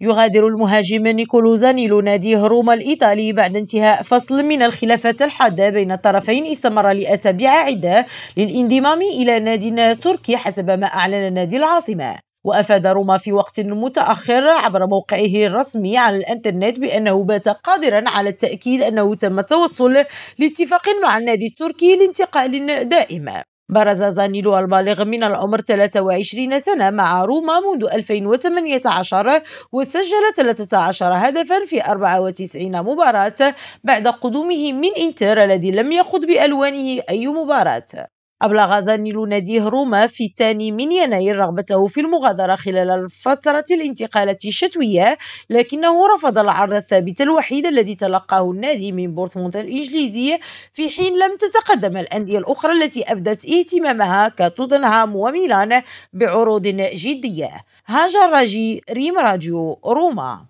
يغادر المهاجم نيكولو زانيلو نادي روما الإيطالي بعد انتهاء فصل من الخلافات الحادة بين الطرفين استمر لأسابيع عدة للانضمام إلى نادي تركي حسب ما أعلن نادي العاصمة. وأفاد روما في وقت متأخر عبر موقعه الرسمي على الإنترنت بأنه بات قادرا على التأكيد أنه تم التوصل لاتفاق مع النادي التركي لانتقال دائم. برز زانيلو البالغ من العمر 23 سنة مع روما منذ 2018 وسجل 13 هدفا في 94 مباراة بعد قدومه من إنتر الذي لم يخض بألوانه أي مباراة. أبلغ زانيلو ناديه روما في الثاني من يناير رغبته في المغادرة خلال الفترة الانتقالات الشتوية لكنه رفض العرض الثابت الوحيد الذي تلقاه النادي من بورنموث الإنجليزي في حين لم تتقدم الأندية الأخرى التي أبدت اهتمامها كتوتنهام وميلان بعروض جدية. هاجر راجي ريم راديو روما.